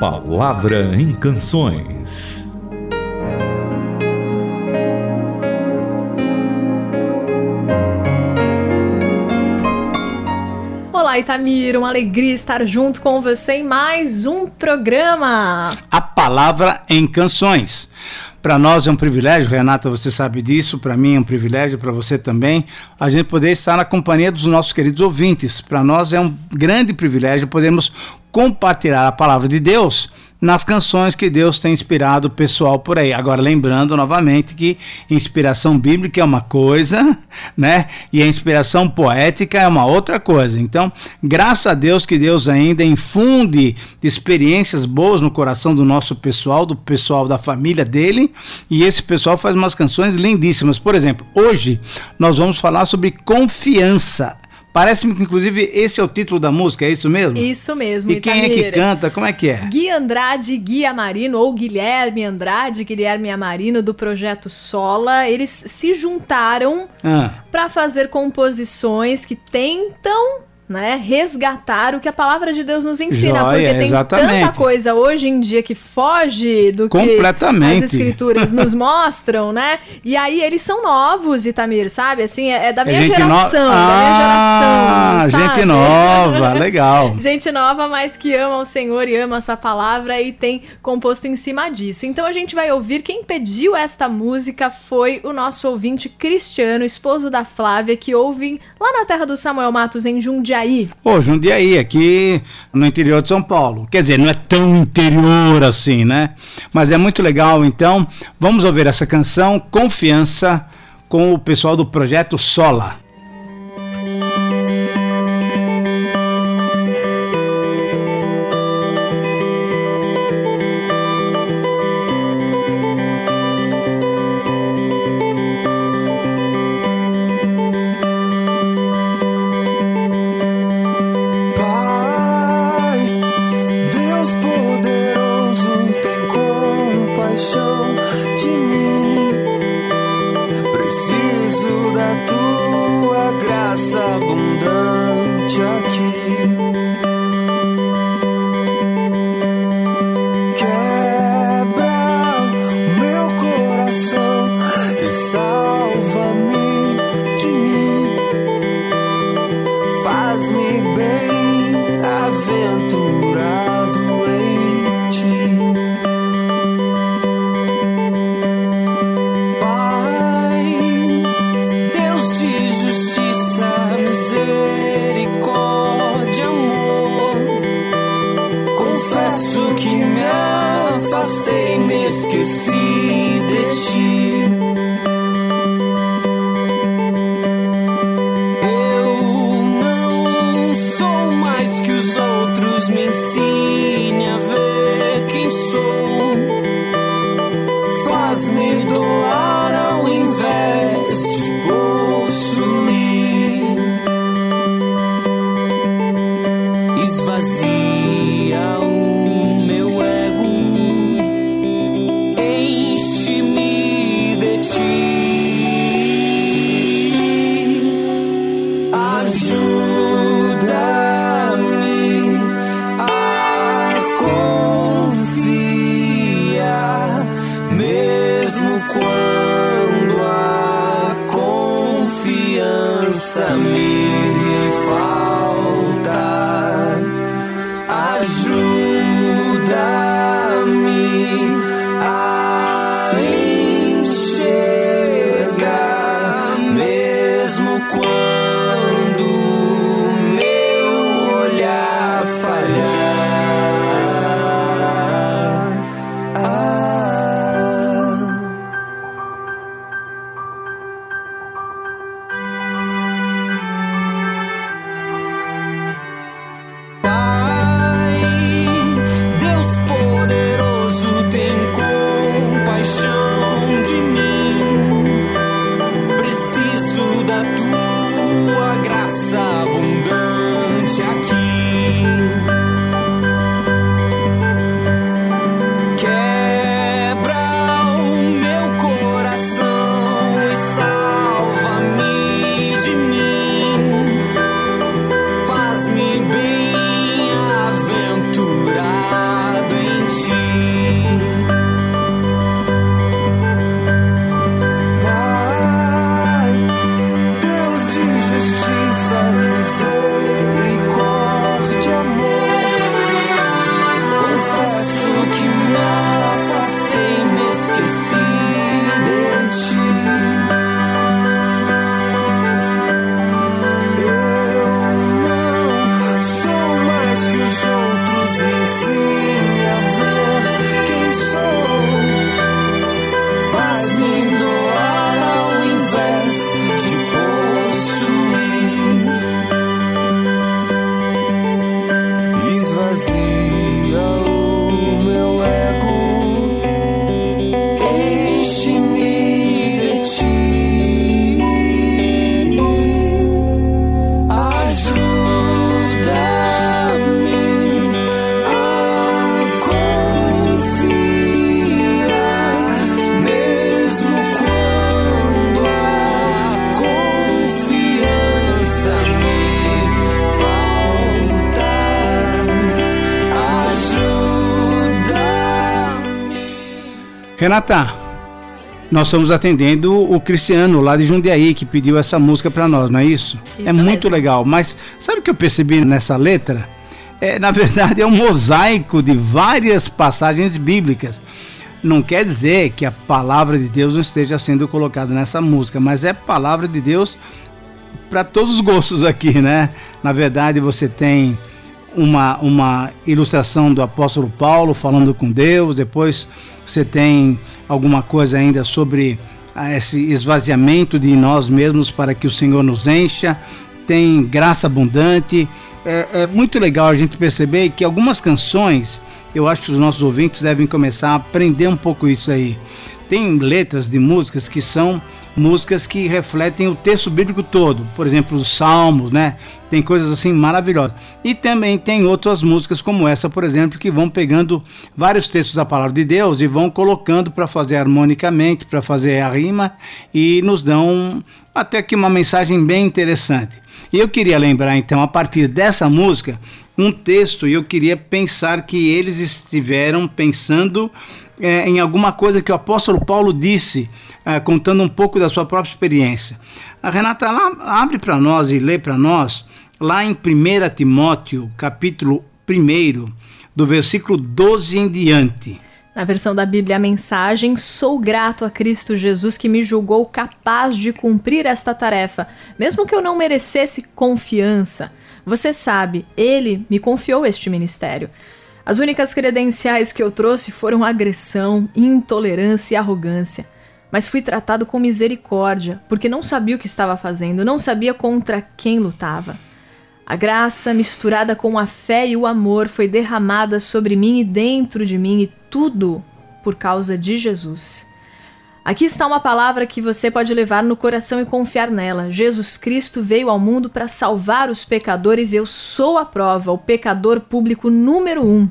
Palavra em Canções. Olá, Itamir, uma alegria estar junto com você em mais um programa. A Palavra em Canções. Para nós é um privilégio, Renata, você sabe disso, para mim é um privilégio, para você também, a gente poder estar na companhia dos nossos queridos ouvintes. Para nós é um grande privilégio podermos compartilhar a palavra de Deus nas canções que Deus tem inspirado o pessoal por aí. Agora, lembrando novamente que inspiração bíblica é uma coisa, né? E a inspiração poética é uma outra coisa. Então, graças a Deus que Deus ainda infunde experiências boas no coração do nosso pessoal, do pessoal da família dele, e esse pessoal faz umas canções lindíssimas. Por exemplo, hoje nós vamos falar sobre confiança. Parece-me que, inclusive, esse é o título da música, é isso mesmo? Isso mesmo, E quem é que canta? Como é que é? Gui Andrade Gui Amarino, ou Guilherme Andrade Guilherme Amarino, do projeto Sola, eles se juntaram Ah, para fazer composições que tentam né, resgatar o que a palavra de Deus nos ensina, Joia, porque tem exatamente. tanta coisa hoje em dia que foge do que as escrituras nos mostram, né? E aí eles são novos, Itamir, sabe? Assim, é, é da minha gente geração, no- da minha Ah, geração, gente sabe? nova, legal. Gente nova, mas que ama o Senhor e ama a sua palavra e tem composto em cima disso. Então a gente vai ouvir. Quem pediu esta música foi o nosso ouvinte Cristiano, esposo da Flávia, que ouve lá na terra do Samuel Matos, em Jundiaí. Ô, Jundiaí, aqui no interior de São Paulo. Quer dizer, não é tão interior assim, né? Mas é muito legal. Então, vamos ouvir essa canção, Confiança, com o pessoal do projeto Sola. Esqueci quando a confiança me Renata, nós estamos atendendo o Cristiano lá de Jundiaí que pediu essa música para nós, não é isso? Isso é muito mesmo. legal. Mas sabe o que eu percebi nessa letra? É, na verdade, é um mosaico de várias passagens bíblicas. Não quer dizer que a palavra de Deus não esteja sendo colocada nessa música, mas é palavra de Deus para todos os gostos aqui, né? Na verdade, você tem uma, uma ilustração do apóstolo Paulo falando com Deus, depois você tem alguma coisa ainda sobre ah, esse esvaziamento de nós mesmos para que o Senhor nos encha, tem graça abundante. É, é muito legal a gente perceber que algumas canções, eu acho que os nossos ouvintes devem começar a aprender um pouco isso aí. Tem letras de músicas que são músicas que refletem o texto bíblico todo, por exemplo, os salmos, né? Tem coisas assim maravilhosas. E também tem outras músicas como essa, por exemplo, que vão pegando vários textos da palavra de Deus e vão colocando para fazer harmonicamente, para fazer a rima e nos dão até que uma mensagem bem interessante. E eu queria lembrar então, a partir dessa música, um texto e eu queria pensar que eles estiveram pensando é, em alguma coisa que o apóstolo Paulo disse, é, contando um pouco da sua própria experiência. A Renata lá, abre para nós e lê para nós, lá em 1 Timóteo, capítulo 1, do versículo 12 em diante. Na versão da Bíblia, a mensagem: Sou grato a Cristo Jesus que me julgou capaz de cumprir esta tarefa, mesmo que eu não merecesse confiança. Você sabe, ele me confiou este ministério. As únicas credenciais que eu trouxe foram agressão, intolerância e arrogância. Mas fui tratado com misericórdia, porque não sabia o que estava fazendo, não sabia contra quem lutava. A graça, misturada com a fé e o amor, foi derramada sobre mim e dentro de mim, e tudo por causa de Jesus. Aqui está uma palavra que você pode levar no coração e confiar nela. Jesus Cristo veio ao mundo para salvar os pecadores e eu sou a prova, o pecador público número um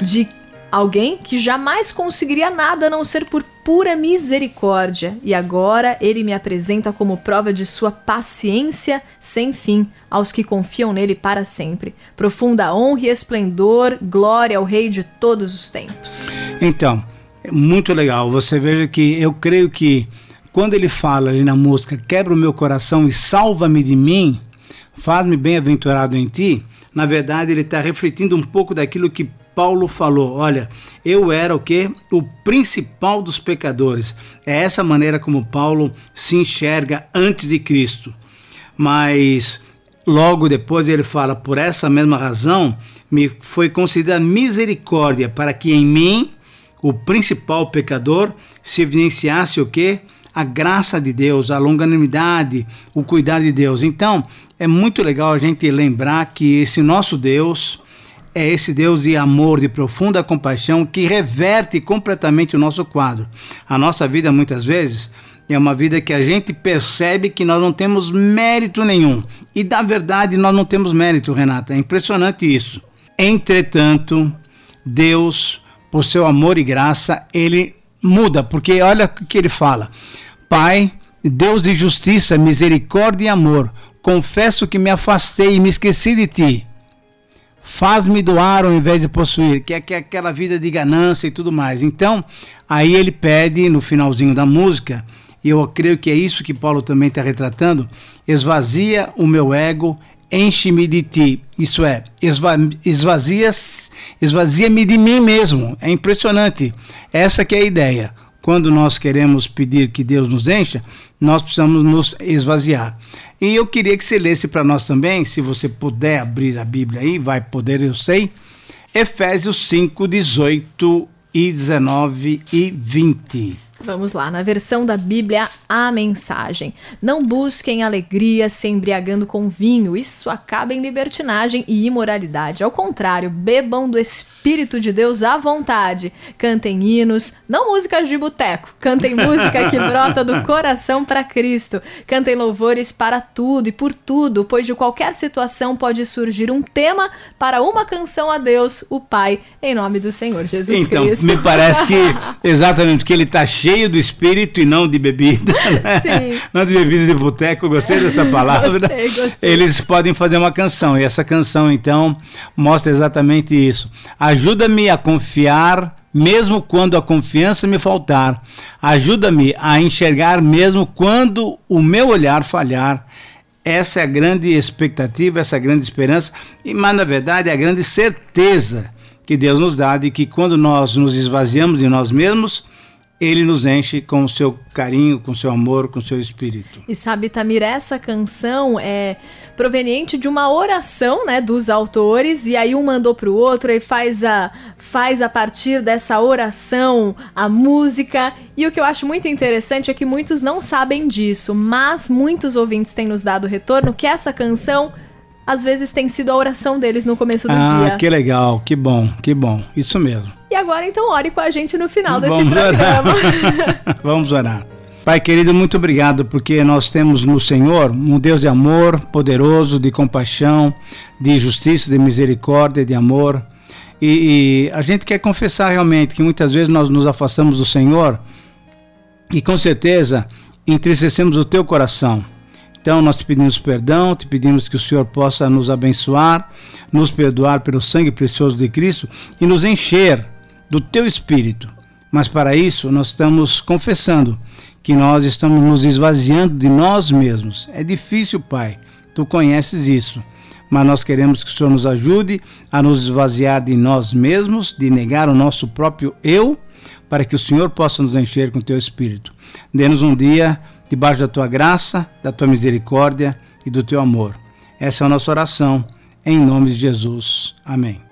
de alguém que jamais conseguiria nada a não ser por pura misericórdia. E agora ele me apresenta como prova de sua paciência sem fim aos que confiam nele para sempre. Profunda honra e esplendor, glória ao Rei de todos os tempos. Então, muito legal. Você veja que eu creio que quando ele fala ali na música, quebra o meu coração e salva-me de mim, faz-me bem-aventurado em ti, na verdade ele está refletindo um pouco daquilo que Paulo falou: olha, eu era o que? O principal dos pecadores. É essa maneira como Paulo se enxerga antes de Cristo. Mas logo depois ele fala: por essa mesma razão me foi concedida misericórdia para que em mim, o principal pecador, se evidenciasse o que? A graça de Deus, a longanimidade, o cuidado de Deus. Então, é muito legal a gente lembrar que esse nosso Deus, é esse Deus de amor, de profunda compaixão, que reverte completamente o nosso quadro. A nossa vida, muitas vezes, é uma vida que a gente percebe que nós não temos mérito nenhum. E, na verdade, nós não temos mérito, Renata. É impressionante isso. Entretanto, Deus, por seu amor e graça, ele muda, porque olha o que ele fala: Pai, Deus de justiça, misericórdia e amor, confesso que me afastei e me esqueci de ti. Faz-me doar ao invés de possuir, que é, que é aquela vida de ganância e tudo mais. Então, aí ele pede no finalzinho da música, e eu creio que é isso que Paulo também está retratando: esvazia o meu ego, enche-me de ti. Isso é, esva esvazia, esvazia-me de mim mesmo. É impressionante. Essa que é a ideia. Quando nós queremos pedir que Deus nos encha, nós precisamos nos esvaziar. E eu queria que você lesse para nós também, se você puder abrir a Bíblia aí, vai poder, eu sei. Efésios 5, 18 e 19 e 20. Vamos lá, na versão da Bíblia, a mensagem. Não busquem alegria se embriagando com vinho, isso acaba em libertinagem e imoralidade. Ao contrário, bebam do Espírito de Deus à vontade. Cantem hinos, não músicas de boteco, cantem música que brota do coração para Cristo. Cantem louvores para tudo e por tudo, pois de qualquer situação pode surgir um tema para uma canção a Deus, o Pai, em nome do Senhor Jesus então, Cristo. me parece que exatamente que ele está cheio do espírito e não de bebida. Né? Sim. Não de bebida de boteco, gostei dessa palavra. Gostei, gostei. Eles podem fazer uma canção, e essa canção, então, mostra exatamente isso. Ajuda-me a confiar mesmo quando a confiança me faltar. Ajuda-me a enxergar mesmo quando o meu olhar falhar. Essa é a grande expectativa, essa é a grande esperança, mas na verdade é a grande certeza que Deus nos dá de que quando nós nos esvaziamos de nós mesmos, ele nos enche com o seu carinho, com o seu amor, com o seu espírito. E sabe, Tamir, essa canção é proveniente de uma oração, né, dos autores, e aí um mandou para o outro e faz a faz a partir dessa oração a música. E o que eu acho muito interessante é que muitos não sabem disso, mas muitos ouvintes têm nos dado retorno que essa canção às vezes tem sido a oração deles no começo do ah, dia. Ah, que legal, que bom, que bom. Isso mesmo. E agora então ore com a gente no final desse Vamos programa. Orar. Vamos orar. Pai querido, muito obrigado porque nós temos no Senhor um Deus de amor, poderoso, de compaixão, de justiça, de misericórdia, de amor. E, e a gente quer confessar realmente que muitas vezes nós nos afastamos do Senhor e com certeza entristecemos o teu coração. Então nós te pedimos perdão, te pedimos que o Senhor possa nos abençoar, nos perdoar pelo sangue precioso de Cristo e nos encher do teu espírito. Mas para isso nós estamos confessando que nós estamos nos esvaziando de nós mesmos. É difícil, Pai, tu conheces isso. Mas nós queremos que o Senhor nos ajude a nos esvaziar de nós mesmos, de negar o nosso próprio eu, para que o Senhor possa nos encher com o teu espírito. Dê-nos um dia debaixo da tua graça, da tua misericórdia e do teu amor. Essa é a nossa oração, em nome de Jesus. Amém.